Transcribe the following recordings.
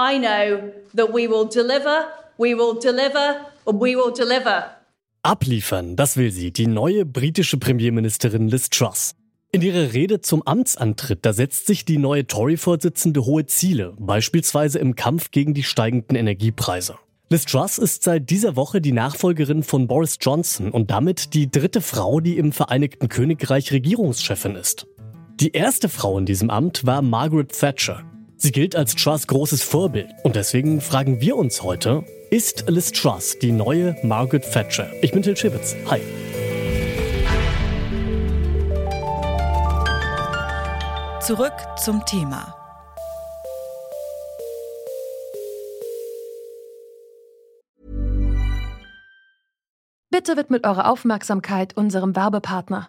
I know that we will deliver, we will deliver, and we will deliver. Abliefern, das will sie, die neue britische Premierministerin Liz Truss. In ihrer Rede zum Amtsantritt, da setzt sich die neue Tory-Vorsitzende hohe Ziele, beispielsweise im Kampf gegen die steigenden Energiepreise. Liz Truss ist seit dieser Woche die Nachfolgerin von Boris Johnson und damit die dritte Frau, die im Vereinigten Königreich Regierungschefin ist. Die erste Frau in diesem Amt war Margaret Thatcher. Sie gilt als Truss großes Vorbild und deswegen fragen wir uns heute, ist Liz Truss die neue Margaret Thatcher? Ich bin Till Schibitz. Hi. Zurück zum Thema. Bitte widmet eure Aufmerksamkeit unserem Werbepartner.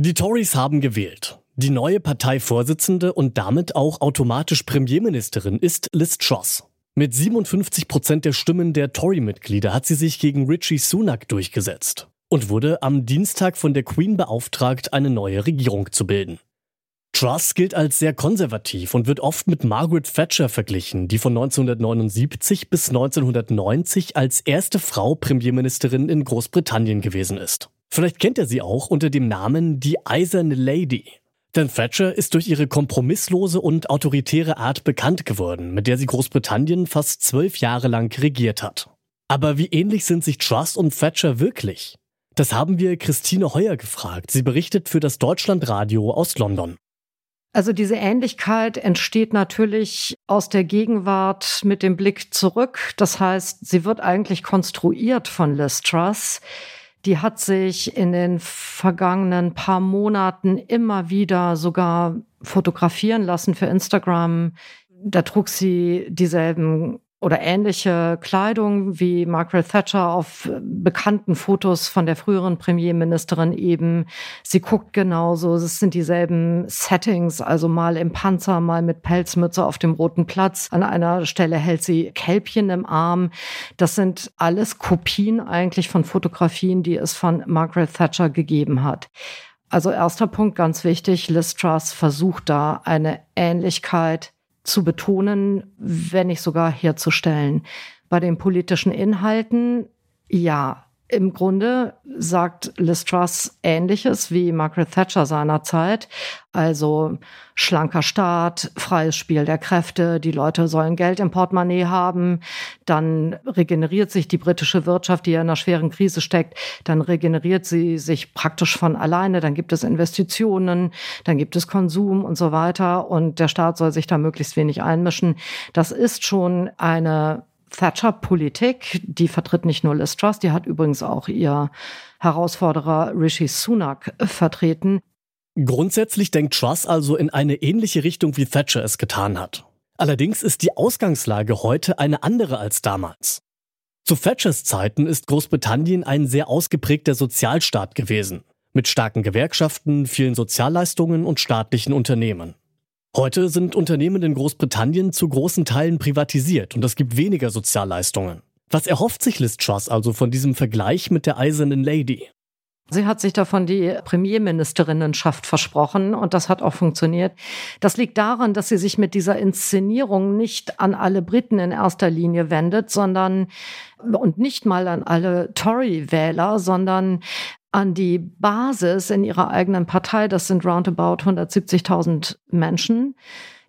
Die Tories haben gewählt. Die neue Parteivorsitzende und damit auch automatisch Premierministerin ist Liz Truss. Mit 57 Prozent der Stimmen der Tory-Mitglieder hat sie sich gegen Richie Sunak durchgesetzt und wurde am Dienstag von der Queen beauftragt, eine neue Regierung zu bilden. Truss gilt als sehr konservativ und wird oft mit Margaret Thatcher verglichen, die von 1979 bis 1990 als erste Frau Premierministerin in Großbritannien gewesen ist. Vielleicht kennt er sie auch unter dem Namen die Eiserne Lady. Denn Thatcher ist durch ihre kompromisslose und autoritäre Art bekannt geworden, mit der sie Großbritannien fast zwölf Jahre lang regiert hat. Aber wie ähnlich sind sich Truss und Thatcher wirklich? Das haben wir Christine Heuer gefragt. Sie berichtet für das Deutschlandradio aus London. Also diese Ähnlichkeit entsteht natürlich aus der Gegenwart mit dem Blick zurück. Das heißt, sie wird eigentlich konstruiert von Liz Truss die hat sich in den vergangenen paar Monaten immer wieder sogar fotografieren lassen für Instagram. Da trug sie dieselben oder ähnliche Kleidung wie Margaret Thatcher auf bekannten Fotos von der früheren Premierministerin eben. Sie guckt genauso, es sind dieselben Settings, also mal im Panzer, mal mit Pelzmütze auf dem Roten Platz. An einer Stelle hält sie Kälbchen im Arm. Das sind alles Kopien eigentlich von Fotografien, die es von Margaret Thatcher gegeben hat. Also erster Punkt, ganz wichtig, Liz Truss versucht da eine Ähnlichkeit zu betonen, wenn nicht sogar herzustellen. Bei den politischen Inhalten, ja, im Grunde sagt Liz Truss Ähnliches wie Margaret Thatcher seinerzeit. Also schlanker Staat, freies Spiel der Kräfte, die Leute sollen Geld im Portemonnaie haben, dann regeneriert sich die britische Wirtschaft, die ja in einer schweren Krise steckt, dann regeneriert sie sich praktisch von alleine, dann gibt es Investitionen, dann gibt es Konsum und so weiter und der Staat soll sich da möglichst wenig einmischen. Das ist schon eine Thatcher-Politik, die vertritt nicht nur Liz Truss, die hat übrigens auch ihr Herausforderer Rishi Sunak vertreten. Grundsätzlich denkt Truss also in eine ähnliche Richtung, wie Thatcher es getan hat. Allerdings ist die Ausgangslage heute eine andere als damals. Zu Thatchers Zeiten ist Großbritannien ein sehr ausgeprägter Sozialstaat gewesen, mit starken Gewerkschaften, vielen Sozialleistungen und staatlichen Unternehmen. Heute sind Unternehmen in Großbritannien zu großen Teilen privatisiert und es gibt weniger Sozialleistungen. Was erhofft sich Liz Truss also von diesem Vergleich mit der Eisernen Lady? Sie hat sich davon die Premierministerinnenschaft versprochen und das hat auch funktioniert. Das liegt daran, dass sie sich mit dieser Inszenierung nicht an alle Briten in erster Linie wendet, sondern und nicht mal an alle Tory-Wähler, sondern an die Basis in ihrer eigenen Partei. Das sind roundabout 170.000 Menschen.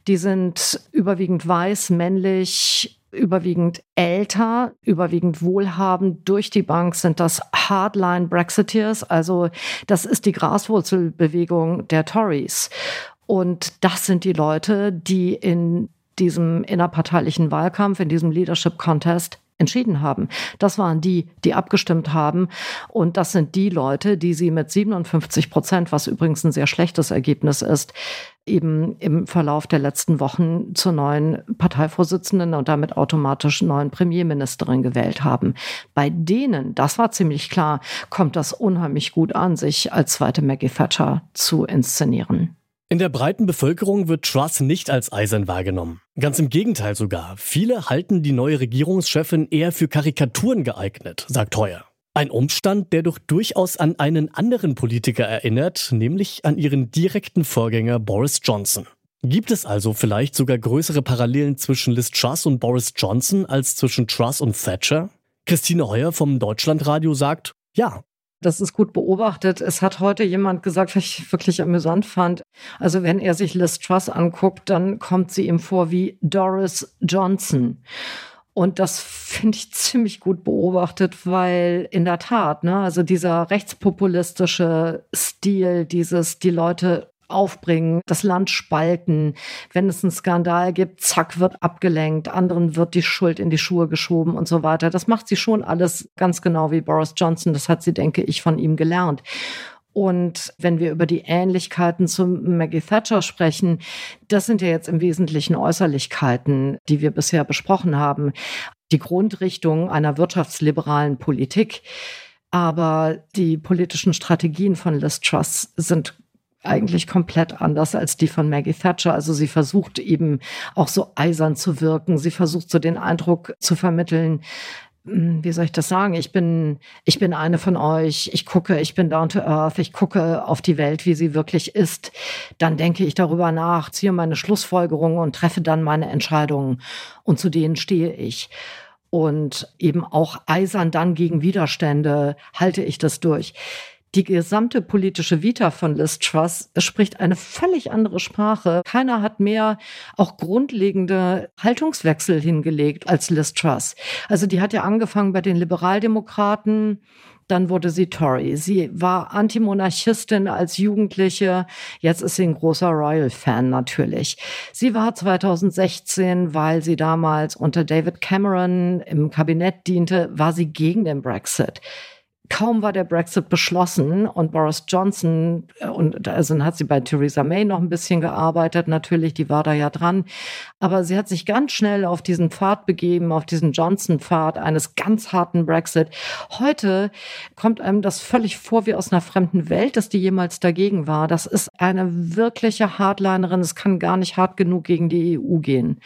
Die sind überwiegend weiß, männlich, überwiegend älter, überwiegend wohlhabend. Durch die Bank sind das Hardline Brexiteers. Also das ist die Graswurzelbewegung der Tories. Und das sind die Leute, die in diesem innerparteilichen Wahlkampf, in diesem Leadership Contest entschieden haben. Das waren die, die abgestimmt haben. Und das sind die Leute, die sie mit 57 Prozent, was übrigens ein sehr schlechtes Ergebnis ist, eben im Verlauf der letzten Wochen zur neuen Parteivorsitzenden und damit automatisch neuen Premierministerin gewählt haben. Bei denen, das war ziemlich klar, kommt das unheimlich gut an, sich als zweite Maggie Thatcher zu inszenieren. In der breiten Bevölkerung wird Truss nicht als eisern wahrgenommen. Ganz im Gegenteil sogar. Viele halten die neue Regierungschefin eher für Karikaturen geeignet, sagt Heuer. Ein Umstand, der doch durchaus an einen anderen Politiker erinnert, nämlich an ihren direkten Vorgänger Boris Johnson. Gibt es also vielleicht sogar größere Parallelen zwischen Liz Truss und Boris Johnson als zwischen Truss und Thatcher? Christine Heuer vom Deutschlandradio sagt, ja, das ist gut beobachtet. Es hat heute jemand gesagt, was ich wirklich amüsant fand. Also wenn er sich Liz Truss anguckt, dann kommt sie ihm vor wie Doris Johnson. Und das finde ich ziemlich gut beobachtet, weil in der Tat, ne, also dieser rechtspopulistische Stil, dieses die Leute aufbringen, das Land spalten. Wenn es einen Skandal gibt, zack, wird abgelenkt, anderen wird die Schuld in die Schuhe geschoben und so weiter. Das macht sie schon alles ganz genau wie Boris Johnson. Das hat sie, denke ich, von ihm gelernt. Und wenn wir über die Ähnlichkeiten zu Maggie Thatcher sprechen, das sind ja jetzt im Wesentlichen Äußerlichkeiten, die wir bisher besprochen haben. Die Grundrichtung einer wirtschaftsliberalen Politik. Aber die politischen Strategien von Liz Truss sind eigentlich komplett anders als die von Maggie Thatcher. Also sie versucht eben auch so eisern zu wirken. Sie versucht so den Eindruck zu vermitteln, hm, wie soll ich das sagen? Ich bin, ich bin eine von euch. Ich gucke, ich bin down to earth. Ich gucke auf die Welt, wie sie wirklich ist. Dann denke ich darüber nach, ziehe meine Schlussfolgerungen und treffe dann meine Entscheidungen. Und zu denen stehe ich. Und eben auch eisern dann gegen Widerstände halte ich das durch. Die gesamte politische Vita von Liz Truss spricht eine völlig andere Sprache. Keiner hat mehr auch grundlegende Haltungswechsel hingelegt als Liz Truss. Also die hat ja angefangen bei den Liberaldemokraten, dann wurde sie Tory. Sie war Antimonarchistin als Jugendliche. Jetzt ist sie ein großer Royal-Fan natürlich. Sie war 2016, weil sie damals unter David Cameron im Kabinett diente, war sie gegen den Brexit kaum war der Brexit beschlossen und Boris Johnson, äh, und also dann hat sie bei Theresa May noch ein bisschen gearbeitet, natürlich, die war da ja dran. Aber sie hat sich ganz schnell auf diesen Pfad begeben, auf diesen Johnson-Pfad eines ganz harten Brexit. Heute kommt einem das völlig vor wie aus einer fremden Welt, dass die jemals dagegen war. Das ist eine wirkliche Hardlinerin. Es kann gar nicht hart genug gegen die EU gehen.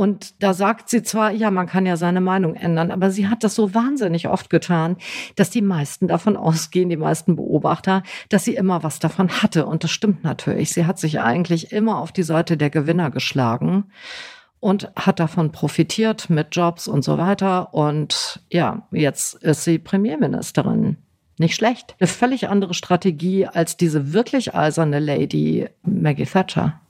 Und da sagt sie zwar, ja, man kann ja seine Meinung ändern, aber sie hat das so wahnsinnig oft getan, dass die meisten davon ausgehen, die meisten Beobachter, dass sie immer was davon hatte. Und das stimmt natürlich. Sie hat sich eigentlich immer auf die Seite der Gewinner geschlagen und hat davon profitiert mit Jobs und so weiter. Und ja, jetzt ist sie Premierministerin. Nicht schlecht. Eine völlig andere Strategie als diese wirklich eiserne Lady Maggie Thatcher.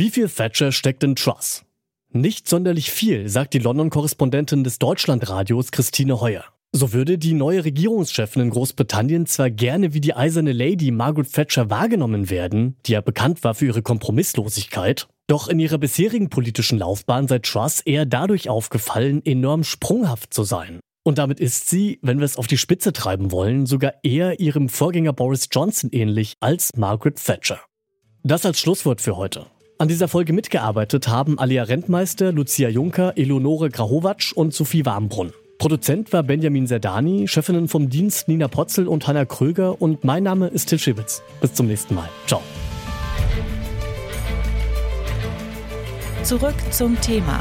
Wie viel Thatcher steckt in Truss? Nicht sonderlich viel, sagt die London-Korrespondentin des Deutschlandradios Christine Heuer. So würde die neue Regierungschefin in Großbritannien zwar gerne wie die eiserne Lady Margaret Thatcher wahrgenommen werden, die ja bekannt war für ihre Kompromisslosigkeit, doch in ihrer bisherigen politischen Laufbahn sei Truss eher dadurch aufgefallen, enorm sprunghaft zu sein. Und damit ist sie, wenn wir es auf die Spitze treiben wollen, sogar eher ihrem Vorgänger Boris Johnson ähnlich als Margaret Thatcher. Das als Schlusswort für heute. An dieser Folge mitgearbeitet haben Alia Rentmeister, Lucia Juncker, Eleonore Grahowatsch und Sophie Warmbrunn. Produzent war Benjamin Serdani, Chefinnen vom Dienst Nina Potzel und Hanna Kröger und mein Name ist Till Schibitz. Bis zum nächsten Mal. Ciao. Zurück zum Thema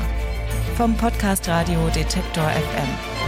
vom Podcast Radio Detektor FM.